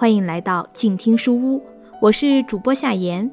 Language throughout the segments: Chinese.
欢迎来到静听书屋，我是主播夏言。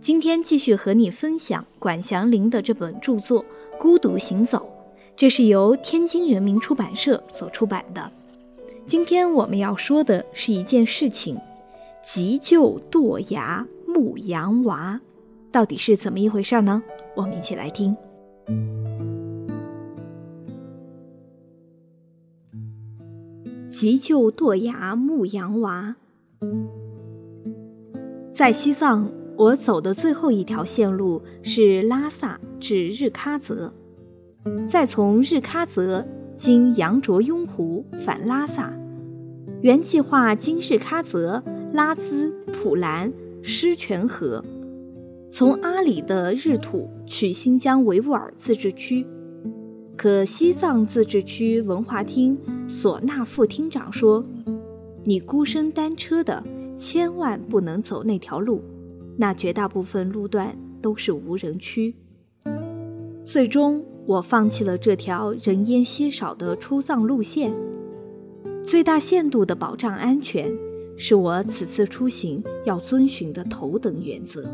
今天继续和你分享管祥林的这本著作《孤独行走》，这是由天津人民出版社所出版的。今天我们要说的是一件事情：急救堕崖牧羊娃，到底是怎么一回事呢？我们一起来听。急救堕崖牧羊娃，在西藏。我走的最后一条线路是拉萨至日喀则，再从日喀则经羊卓雍湖返拉萨。原计划经日喀则、拉孜、普兰、狮泉河，从阿里的日土去新疆维吾尔自治区。可西藏自治区文化厅索纳副厅长说：“你孤身单车的，千万不能走那条路。”那绝大部分路段都是无人区。最终，我放弃了这条人烟稀少的出藏路线。最大限度的保障安全，是我此次出行要遵循的头等原则。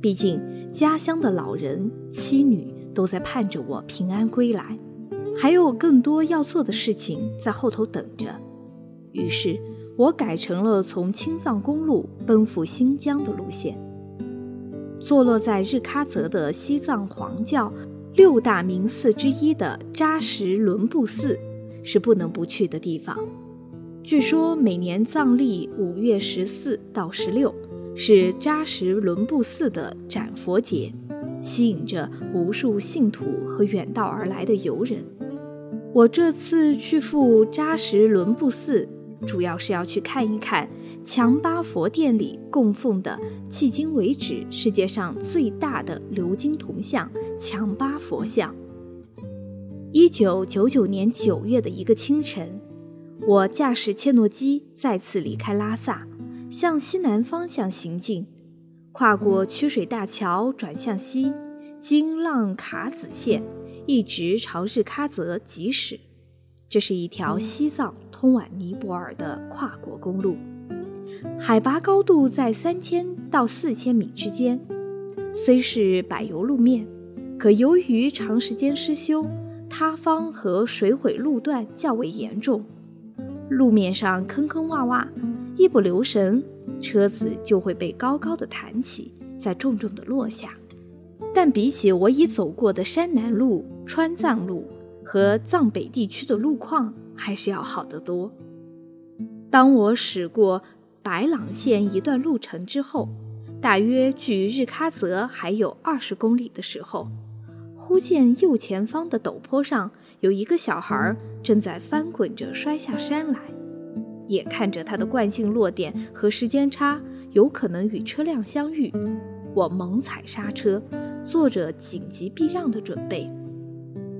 毕竟，家乡的老人、妻女都在盼着我平安归来，还有更多要做的事情在后头等着。于是。我改成了从青藏公路奔赴新疆的路线。坐落在日喀则的西藏黄教六大名寺之一的扎什伦布寺，是不能不去的地方。据说每年藏历五月十四到十六是扎什伦布寺的斩佛节，吸引着无数信徒和远道而来的游人。我这次去赴扎什伦布寺。主要是要去看一看强巴佛殿里供奉的迄今为止世界上最大的鎏金铜像强巴佛像。一九九九年九月的一个清晨，我驾驶切诺基再次离开拉萨，向西南方向行进，跨过曲水大桥，转向西，经浪卡子县，一直朝日喀则疾驶。这是一条西藏通往尼泊尔的跨国公路，海拔高度在三千到四千米之间。虽是柏油路面，可由于长时间失修，塌方和水毁路段较为严重，路面上坑坑洼洼，一不留神，车子就会被高高的弹起，再重重的落下。但比起我已走过的山南路、川藏路，和藏北地区的路况还是要好得多。当我驶过白朗县一段路程之后，大约距日喀则还有二十公里的时候，忽见右前方的陡坡上有一个小孩正在翻滚着摔下山来。眼看着他的惯性落点和时间差有可能与车辆相遇，我猛踩刹车，做着紧急避让的准备。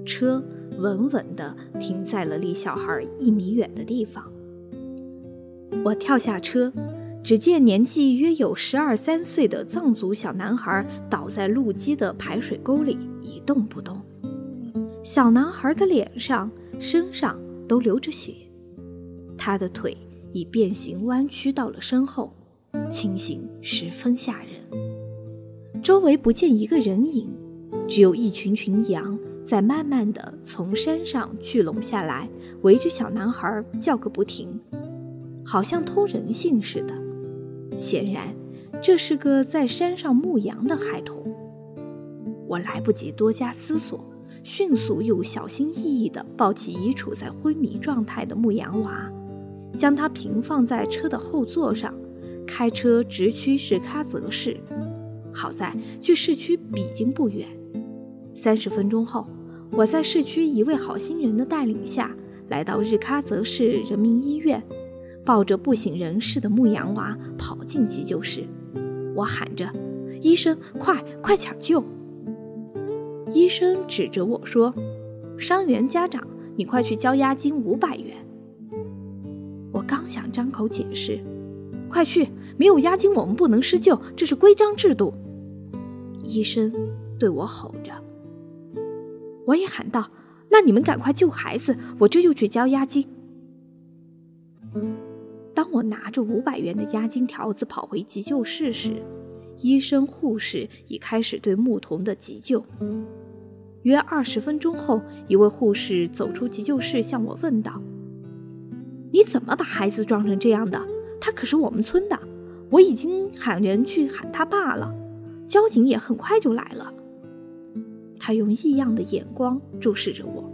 车。稳稳地停在了离小孩一米远的地方。我跳下车，只见年纪约有十二三岁的藏族小男孩倒在路基的排水沟里一动不动。小男孩的脸上、身上都流着血，他的腿已变形弯曲到了身后，情形十分吓人。周围不见一个人影，只有一群群羊。在慢慢的从山上聚拢下来，围着小男孩叫个不停，好像通人性似的。显然，这是个在山上牧羊的孩童。我来不及多加思索，迅速又小心翼翼地抱起已处在昏迷状态的牧羊娃，将他平放在车的后座上，开车直驱日喀则市。好在距市区已经不远。三十分钟后，我在市区一位好心人的带领下，来到日喀则市人民医院，抱着不省人事的牧羊娃跑进急救室，我喊着：“医生，快快抢救！”医生指着我说：“伤员家长，你快去交押金五百元。”我刚想张口解释，“快去，没有押金我们不能施救，这是规章制度。”医生对我吼，我也喊道：“那你们赶快救孩子，我这就去交押金。”当我拿着五百元的押金条子跑回急救室时，医生、护士已开始对牧童的急救。约二十分钟后，一位护士走出急救室，向我问道：“你怎么把孩子撞成这样的？他可是我们村的，我已经喊人去喊他爸了，交警也很快就来了。”他用异样的眼光注视着我，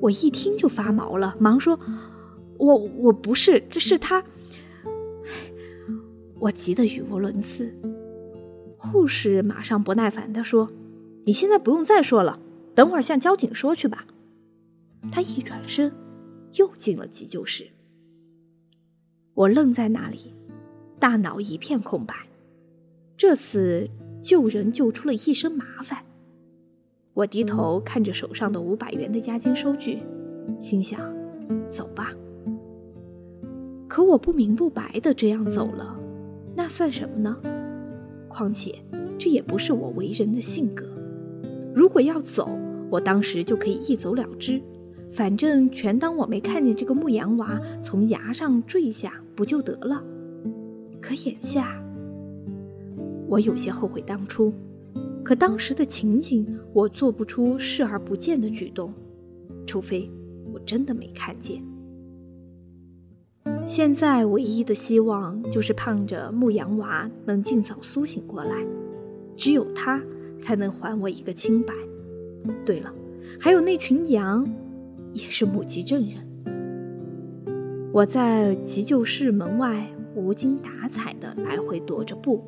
我一听就发毛了，忙说：“我我不是，这是他。”我急得语无伦次。护士马上不耐烦地说。你现在不用再说了，等会儿向交警说去吧。他一转身，又进了急救室。我愣在那里，大脑一片空白。这次救人救出了一身麻烦。我低头看着手上的五百元的押金收据，心想：走吧。可我不明不白的这样走了，那算什么呢？况且这也不是我为人的性格。如果要走，我当时就可以一走了之，反正全当我没看见这个牧羊娃从崖上坠下，不就得了？可眼下，我有些后悔当初。可当时的情景，我做不出视而不见的举动，除非我真的没看见。现在唯一的希望就是盼着牧羊娃能尽早苏醒过来，只有他。才能还我一个清白。对了，还有那群羊，也是目击证人。我在急救室门外无精打采的来回踱着步。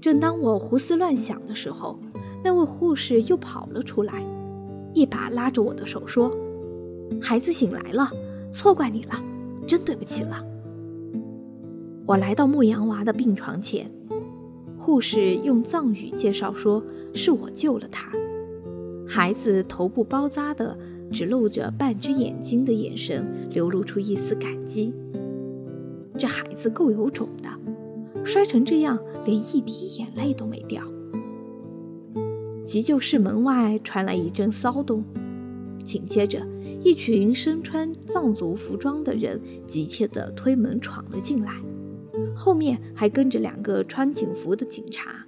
正当我胡思乱想的时候，那位护士又跑了出来，一把拉着我的手说：“孩子醒来了，错怪你了，真对不起了。”我来到牧羊娃的病床前。护士用藏语介绍说：“是我救了他。”孩子头部包扎的，只露着半只眼睛的眼神，流露出一丝感激。这孩子够有种的，摔成这样，连一滴眼泪都没掉。急救室门外传来一阵骚动，紧接着，一群身穿藏族服装的人急切地推门闯了进来。后面还跟着两个穿警服的警察，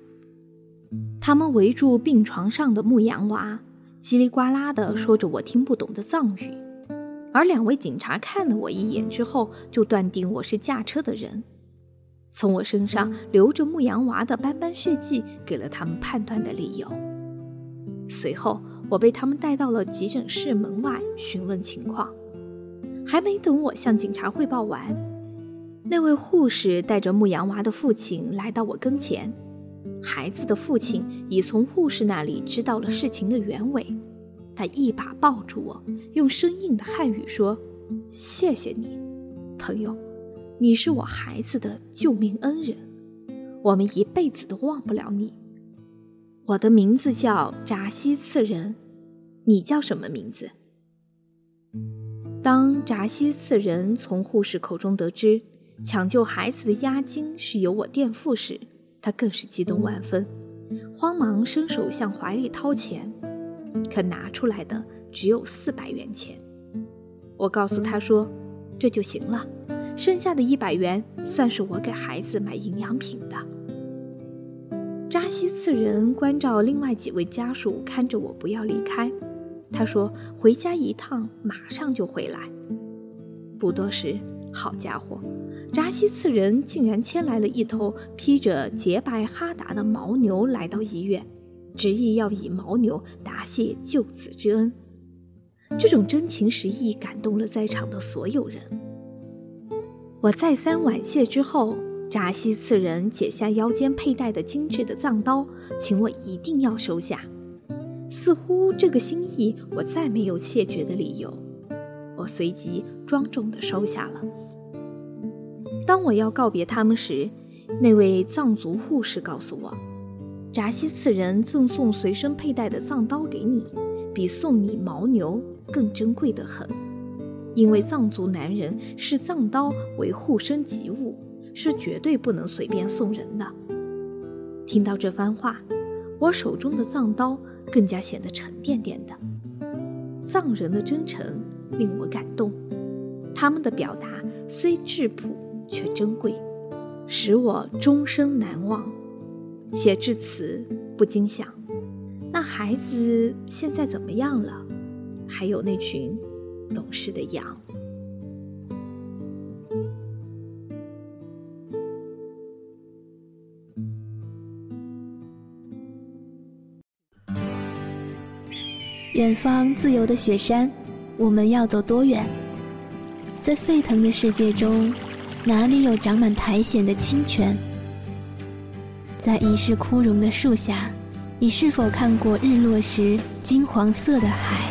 他们围住病床上的牧羊娃，叽里呱啦地说着我听不懂的藏语。而两位警察看了我一眼之后，就断定我是驾车的人，从我身上流着牧羊娃的斑斑血迹，给了他们判断的理由。随后，我被他们带到了急诊室门外询问情况，还没等我向警察汇报完。那位护士带着牧羊娃的父亲来到我跟前，孩子的父亲已从护士那里知道了事情的原委，他一把抱住我，用生硬的汉语说：“谢谢你，朋友，你是我孩子的救命恩人，我们一辈子都忘不了你。我的名字叫扎西次仁，你叫什么名字？”当扎西次仁从护士口中得知。抢救孩子的押金是由我垫付时，他更是激动万分，慌忙伸手向怀里掏钱，可拿出来的只有四百元钱。我告诉他说：“这就行了，剩下的一百元算是我给孩子买营养品的。”扎西次仁关照另外几位家属看着我不要离开，他说：“回家一趟，马上就回来。”不多时，好家伙！扎西次仁竟然牵来了一头披着洁白哈达的牦牛来到医院，执意要以牦牛答谢救子之恩。这种真情实意感动了在场的所有人。我再三婉谢之后，扎西次仁解下腰间佩戴的精致的藏刀，请我一定要收下。似乎这个心意我再没有谢绝的理由。我随即庄重地收下了。当我要告别他们时，那位藏族护士告诉我，扎西次人赠送随身佩戴的藏刀给你，比送你牦牛更珍贵的很，因为藏族男人视藏刀为护身吉物，是绝对不能随便送人的。听到这番话，我手中的藏刀更加显得沉甸甸的。藏人的真诚令我感动，他们的表达虽质朴却珍贵。使我终生难忘。写至此，不禁想：那孩子现在怎么样了？还有那群懂事的羊。远方自由的雪山，我们要走多远？在沸腾的世界中。哪里有长满苔藓的清泉？在已是枯荣的树下，你是否看过日落时金黄色的海？